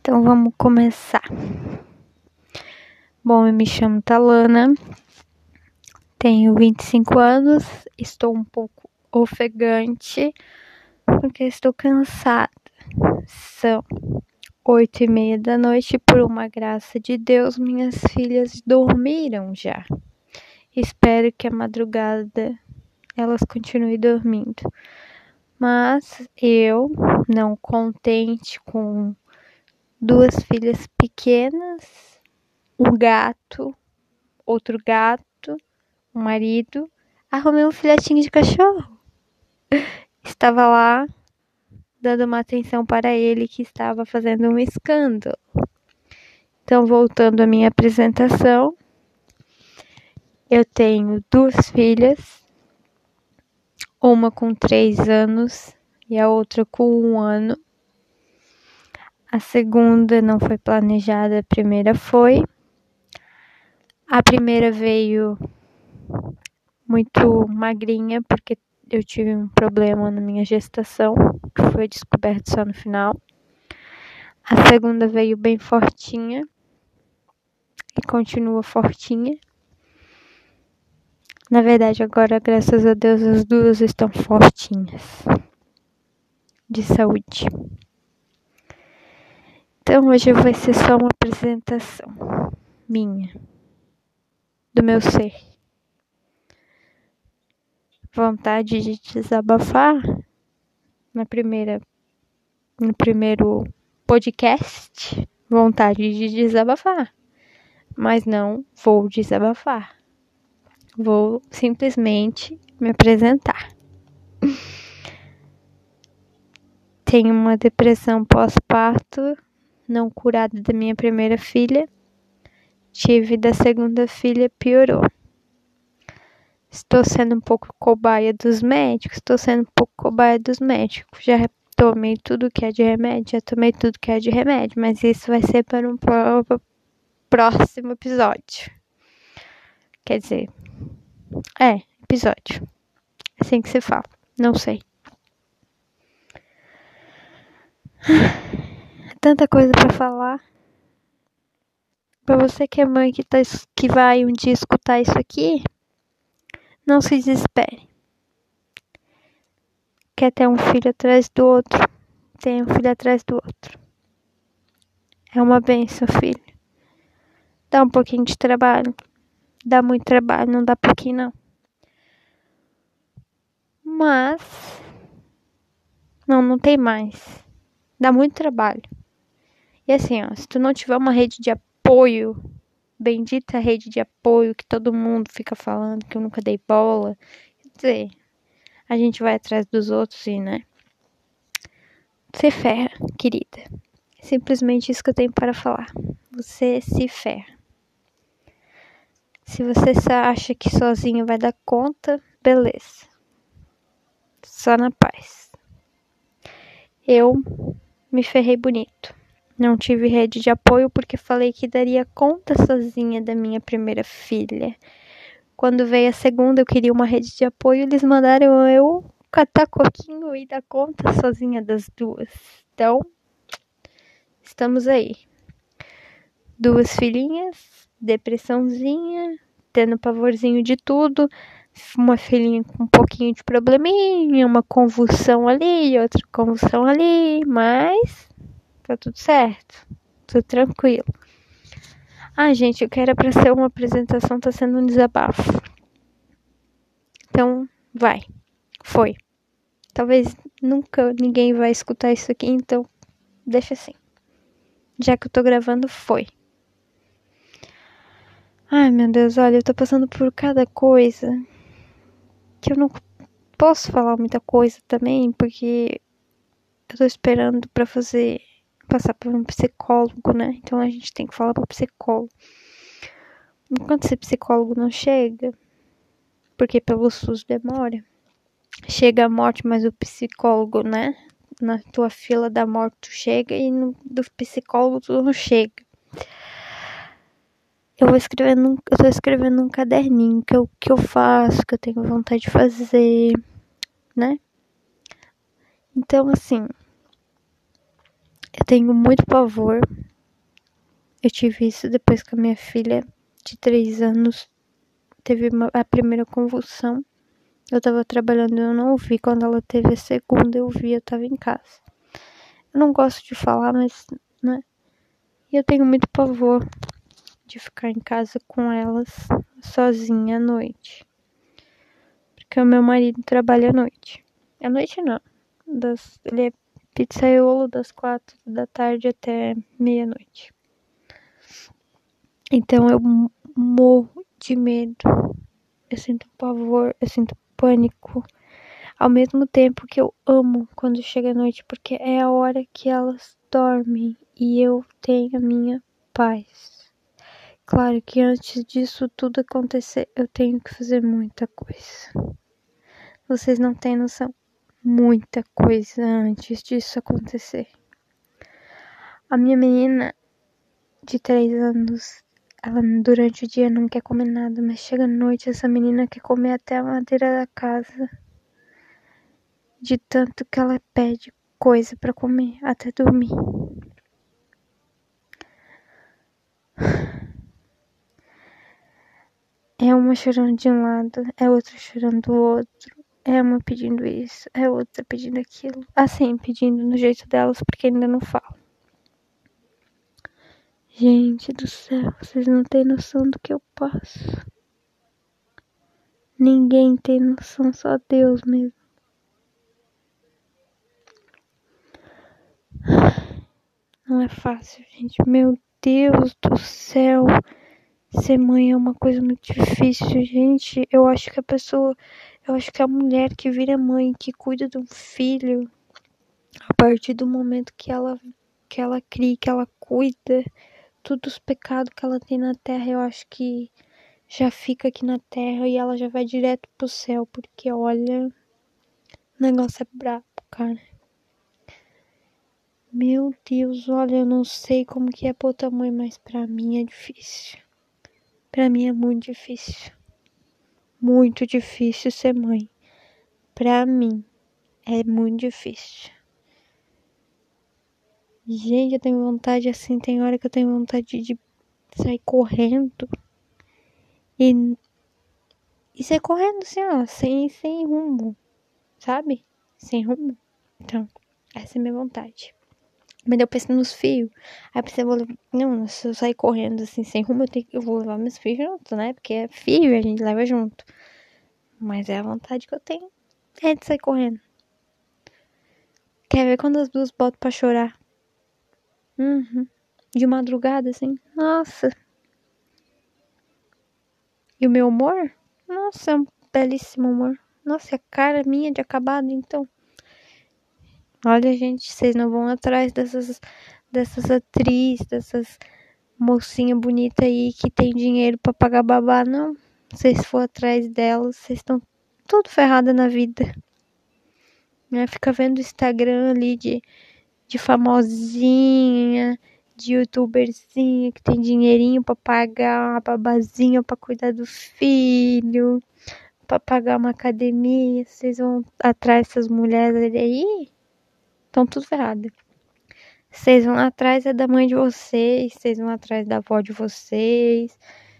Então vamos começar. Bom, eu me chamo Talana, tenho 25 anos, estou um pouco ofegante porque estou cansada. São oito e meia da noite por uma graça de Deus minhas filhas dormiram já. Espero que a madrugada elas continuem dormindo. Mas eu, não contente com duas filhas pequenas, um gato, outro gato, um marido, arrumei um filhotinho de cachorro. Estava lá dando uma atenção para ele que estava fazendo um escândalo. Então, voltando à minha apresentação, eu tenho duas filhas, uma com três anos e a outra com um ano. A segunda não foi planejada, a primeira foi. A primeira veio muito magrinha, porque eu tive um problema na minha gestação, que foi descoberto só no final. A segunda veio bem fortinha e continua fortinha. Na verdade, agora, graças a Deus, as duas estão fortinhas de saúde. Então, hoje vai ser só uma apresentação minha, do meu ser. Vontade de desabafar na primeira, no primeiro podcast, vontade de desabafar, mas não vou desabafar vou simplesmente me apresentar. Tenho uma depressão pós-parto não curada da minha primeira filha. Tive da segunda filha, piorou. Estou sendo um pouco cobaia dos médicos, estou sendo um pouco cobaia dos médicos. Já tomei tudo que é de remédio, já tomei tudo que é de remédio, mas isso vai ser para um próximo episódio. Quer dizer, é, episódio. É assim que se fala. Não sei. Tanta coisa para falar. Para você que é mãe que, tá, que vai um dia escutar isso aqui, não se desespere. Quer ter um filho atrás do outro? Tem um filho atrás do outro. É uma benção, filho. Dá um pouquinho de trabalho dá muito trabalho, não dá pouquinho não. Mas não, não tem mais. Dá muito trabalho. E assim, ó, se tu não tiver uma rede de apoio, bendita rede de apoio que todo mundo fica falando que eu nunca dei bola, quer dizer, a gente vai atrás dos outros e, né? Você ferra, querida. Simplesmente isso que eu tenho para falar. Você se ferra. Se você acha que sozinho vai dar conta, beleza. Só na paz. Eu me ferrei bonito. Não tive rede de apoio porque falei que daria conta sozinha da minha primeira filha. Quando veio a segunda, eu queria uma rede de apoio, eles mandaram eu catar coquinho e dar conta sozinha das duas. Então, estamos aí. Duas filhinhas, depressãozinha, tendo pavorzinho de tudo, uma filhinha com um pouquinho de probleminha, uma convulsão ali, outra convulsão ali, mas tá tudo certo, tudo tranquilo. Ah, gente, eu quero para ser uma apresentação, tá sendo um desabafo. Então, vai. Foi. Talvez nunca ninguém vai escutar isso aqui, então deixa assim. Já que eu tô gravando, foi. Ai, meu Deus, olha, eu tô passando por cada coisa que eu não posso falar muita coisa também, porque eu tô esperando para fazer passar por um psicólogo, né? Então a gente tem que falar pro psicólogo. Enquanto esse psicólogo não chega, porque pelo SUS demora, chega a morte, mas o psicólogo, né? Na tua fila da morte tu chega e no, do psicólogo tu não chega. Eu vou escrever num, eu tô escrevendo num caderninho que eu, que eu faço, que eu tenho vontade de fazer, né? Então, assim, Eu tenho muito pavor. Eu tive isso depois que a minha filha de três anos teve uma, a primeira convulsão. Eu tava trabalhando, eu não ouvi. Quando ela teve a segunda, eu vi, eu tava em casa. Eu não gosto de falar, mas, né? E eu tenho muito pavor de ficar em casa com elas sozinha à noite. Porque o meu marido trabalha à noite. À noite não. Das, ele é pizzaiolo das quatro da tarde até meia-noite. Então eu morro de medo. Eu sinto pavor, eu sinto pânico. Ao mesmo tempo que eu amo quando chega a noite, porque é a hora que elas dormem e eu tenho a minha paz. Claro que antes disso tudo acontecer, eu tenho que fazer muita coisa. Vocês não têm noção. Muita coisa antes disso acontecer. A minha menina de três anos ela durante o dia não quer comer nada, mas chega à noite essa menina quer comer até a madeira da casa. De tanto que ela pede coisa para comer até dormir. É uma chorando de um lado, é outra chorando do outro. É uma pedindo isso, é outra pedindo aquilo. Assim, pedindo no jeito delas, porque ainda não falam. Gente do céu, vocês não têm noção do que eu passo. Ninguém tem noção, só Deus mesmo. Não é fácil, gente. Meu Deus do céu. Ser mãe é uma coisa muito difícil, gente. Eu acho que a pessoa, eu acho que a mulher que vira mãe, que cuida de um filho, a partir do momento que ela que ela cria, que ela cuida, todos os pecados que ela tem na terra, eu acho que já fica aqui na terra e ela já vai direto pro céu, porque olha, o negócio é brabo, cara. Meu Deus, olha, eu não sei como que é pra outra mãe, mas pra mim é difícil. Pra mim é muito difícil. Muito difícil ser mãe. Pra mim é muito difícil. Gente, eu tenho vontade assim, tem hora que eu tenho vontade de sair correndo. E, e sair correndo assim, ó, sem, sem rumo, sabe? Sem rumo. Então, essa é a minha vontade. Mas eu penso nos fios. Aí eu pensei, vou levar... Não, se eu sair correndo assim, sem rumo, eu, tenho... eu vou levar meus fios junto, né? Porque é fio a gente leva junto. Mas é a vontade que eu tenho. É de sair correndo. Quer ver quando as duas botam pra chorar? Uhum. De madrugada, assim. Nossa. E o meu humor? Nossa, é um belíssimo humor. Nossa, a cara minha de acabado, então. Olha, gente, vocês não vão atrás dessas, dessas atrizes, dessas mocinha bonita aí que tem dinheiro para pagar babá, não. Vocês for atrás delas, vocês estão tudo ferrada na vida. Né? Fica vendo o Instagram ali de de famosinha, de youtuberzinha que tem dinheirinho para pagar babazinha para cuidar do filho, para pagar uma academia. Vocês vão atrás dessas mulheres aí? Estão tudo ferrado. Vocês vão atrás é da mãe de vocês, vocês vão atrás da avó de vocês.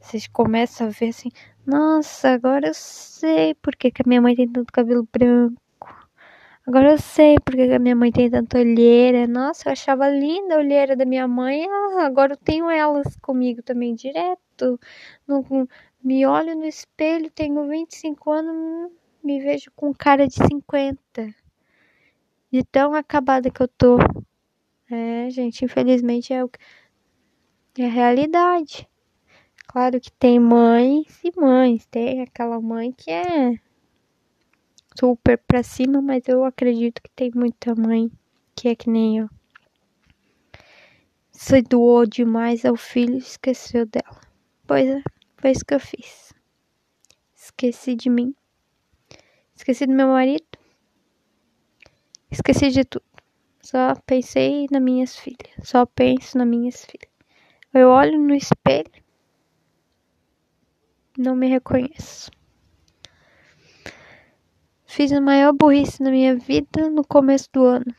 Vocês começam a ver assim, nossa, agora eu sei porque que a minha mãe tem tanto cabelo branco. Agora eu sei porque a minha mãe tem tanta olheira. Nossa, eu achava linda a olheira da minha mãe. Ah, agora eu tenho elas comigo também direto. No, me olho no espelho, tenho 25 anos, me vejo com cara de 50. De tão acabada que eu tô. É, gente, infelizmente é o é a realidade. Claro que tem mães e mães. Tem aquela mãe que é super pra cima, mas eu acredito que tem muita mãe que é que nem eu. Se doou demais ao filho e esqueceu dela. Pois é, foi isso que eu fiz. Esqueci de mim. Esqueci do meu marido. Esqueci de tudo. Só pensei nas minhas filhas. Só penso nas minhas filhas. Eu olho no espelho. Não me reconheço. Fiz a maior burrice na minha vida no começo do ano.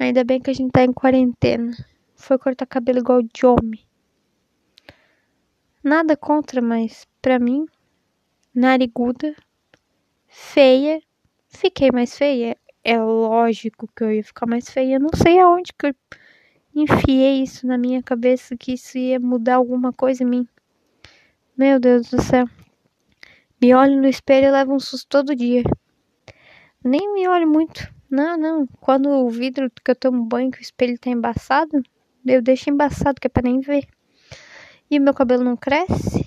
Ainda bem que a gente tá em quarentena. Foi cortar cabelo igual de homem. Nada contra, mas pra mim, nariguda, feia, fiquei mais feia. É lógico que eu ia ficar mais feia. Não sei aonde que eu enfiei isso na minha cabeça que isso ia mudar alguma coisa em mim. Meu Deus do céu. Me olho no espelho e levo um susto todo dia. Nem me olho muito. Não, não. Quando o vidro que eu tomo banho, que o espelho tá embaçado, eu deixo embaçado, que é pra nem ver. E o meu cabelo não cresce.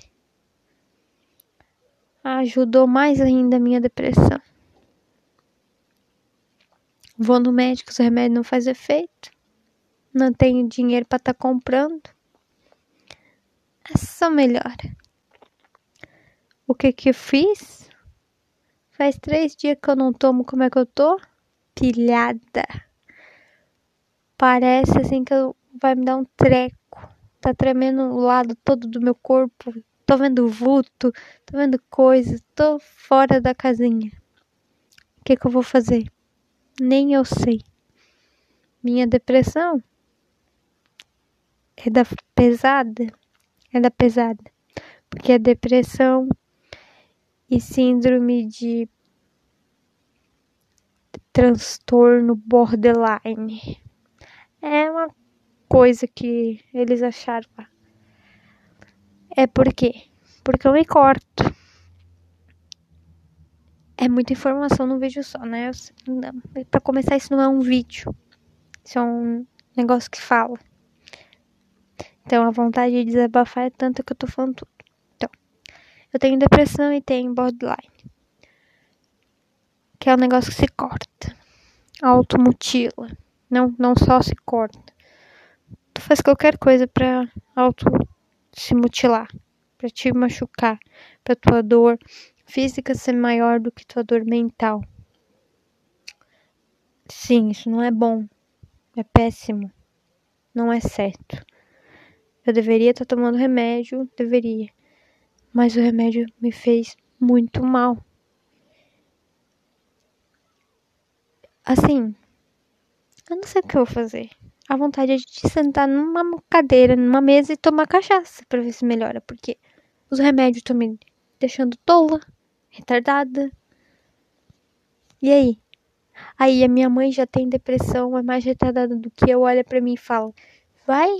Ajudou mais ainda a minha depressão. Vou no médico, os remédios não faz efeito. Não tenho dinheiro para estar tá comprando. É só melhora. O que que eu fiz? Faz três dias que eu não tomo. Como é que eu tô? Pilhada. Parece assim que eu, vai me dar um treco. Tá tremendo o lado todo do meu corpo. Tô vendo vulto, tô vendo coisas, tô fora da casinha. O que que eu vou fazer? Nem eu sei. Minha depressão é da pesada, é da pesada, porque a depressão e síndrome de transtorno borderline é uma coisa que eles acharam lá. É por quê? Porque eu me corto é muita informação no vídeo só, né? Para começar, isso não é um vídeo. Isso é um negócio que fala. Então, a vontade de desabafar é tanta que eu tô falando tudo. Então, eu tenho depressão e tenho borderline. Que é um negócio que se corta. Automutila. Não, não só se corta. Tu faz qualquer coisa pra auto se mutilar. Pra te machucar. Pra tua dor física ser maior do que tua dor mental. Sim, isso não é bom. É péssimo. Não é certo. Eu deveria estar tomando remédio, deveria. Mas o remédio me fez muito mal. Assim, eu não sei o que eu vou fazer. A vontade é de sentar numa cadeira, numa mesa e tomar cachaça para ver se melhora, porque os remédios estão me deixando tola retardada. E aí? Aí a minha mãe já tem depressão, é mais retardada do que eu, olha para mim e fala: "Vai,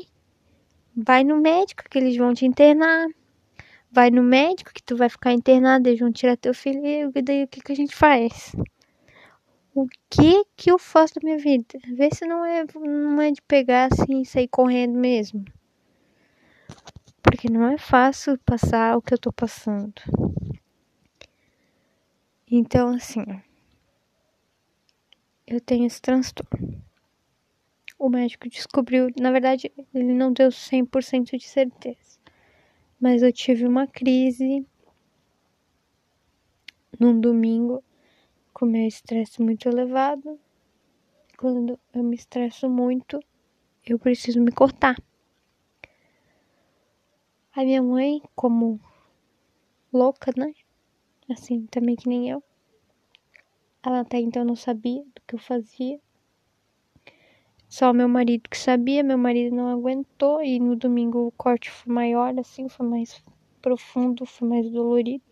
vai no médico que eles vão te internar. Vai no médico que tu vai ficar internado, eles vão tirar teu filho e daí o que que a gente faz?" O que que eu faço da minha vida? Vê se não é não é de pegar assim e sair correndo mesmo. Porque não é fácil passar o que eu tô passando. Então, assim, eu tenho esse transtorno. O médico descobriu, na verdade, ele não deu 100% de certeza, mas eu tive uma crise num domingo com meu estresse muito elevado. Quando eu me estresso muito, eu preciso me cortar. A minha mãe, como louca, né? Assim, também que nem eu. Ela até então não sabia do que eu fazia. Só meu marido que sabia, meu marido não aguentou e no domingo o corte foi maior, assim, foi mais profundo, foi mais dolorido.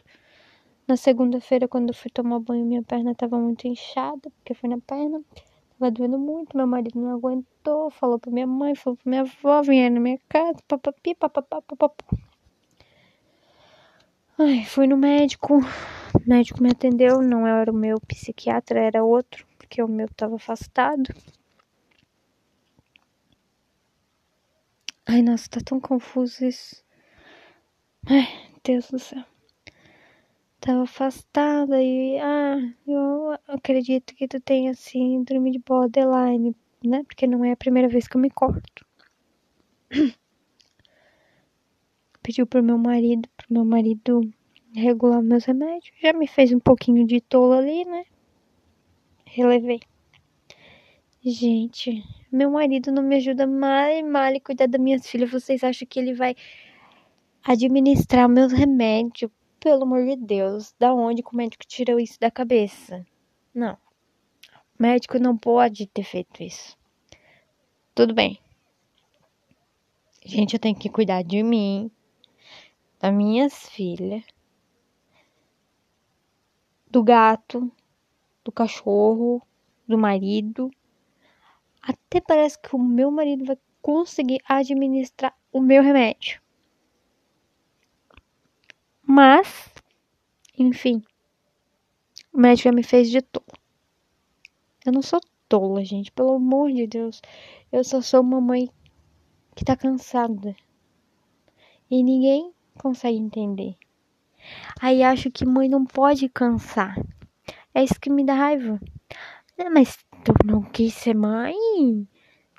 Na segunda-feira, quando eu fui tomar banho, minha perna tava muito inchada, porque foi na perna. Tava doendo muito, meu marido não aguentou, falou pra minha mãe, falou pra minha avó, vinha na minha casa, papapi, papapá, papapá. Ai, fui no médico. O médico me atendeu, não era o meu psiquiatra, era outro, porque o meu estava afastado. Ai, nossa, tá tão confuso isso. Ai, Deus do céu. Tava afastada e, ah, eu acredito que tu tenha síndrome de borderline, né? Porque não é a primeira vez que eu me corto. Pediu pro meu marido, pro meu marido regular meus remédios. Já me fez um pouquinho de tolo ali, né? Relevei. Gente, meu marido não me ajuda mal e mal a cuidar das minhas filhas. Vocês acham que ele vai administrar meus remédios? Pelo amor de Deus, da onde o médico tirou isso da cabeça? Não. O médico não pode ter feito isso. tudo bem. Gente, eu tenho que cuidar de mim, das minhas filhas, do gato, do cachorro, do marido. Até parece que o meu marido vai conseguir administrar o meu remédio. Mas, enfim, o médico já me fez de tola. Eu não sou tola, gente, pelo amor de Deus. Eu só sou uma mãe que tá cansada. E ninguém consegue entender. Aí acho que mãe não pode cansar. É isso que me dá raiva. Mas tu não quis ser mãe?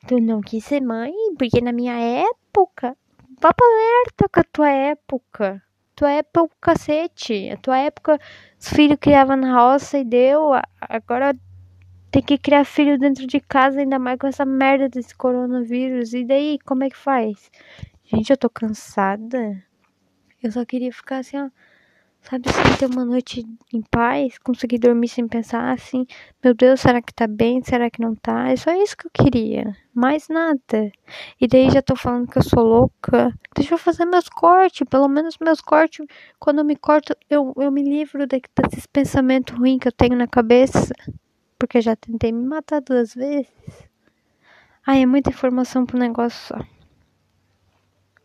Tu não quis ser mãe? Porque na minha época. Vá pra merda com a tua época. Tua época o cacete. A tua época os filhos criavam na roça e deu. Agora tem que criar filho dentro de casa, ainda mais com essa merda desse coronavírus. E daí, como é que faz? Gente, eu tô cansada. Eu só queria ficar assim, ó. Sabe, sem ter uma noite em paz, conseguir dormir sem pensar assim, meu Deus, será que tá bem? Será que não tá? É só isso que eu queria. Mais nada. E daí já tô falando que eu sou louca. Deixa eu fazer meus cortes. Pelo menos meus cortes. Quando eu me corto, eu, eu me livro desses pensamentos ruins que eu tenho na cabeça. Porque já tentei me matar duas vezes. Ai, é muita informação pro negócio só.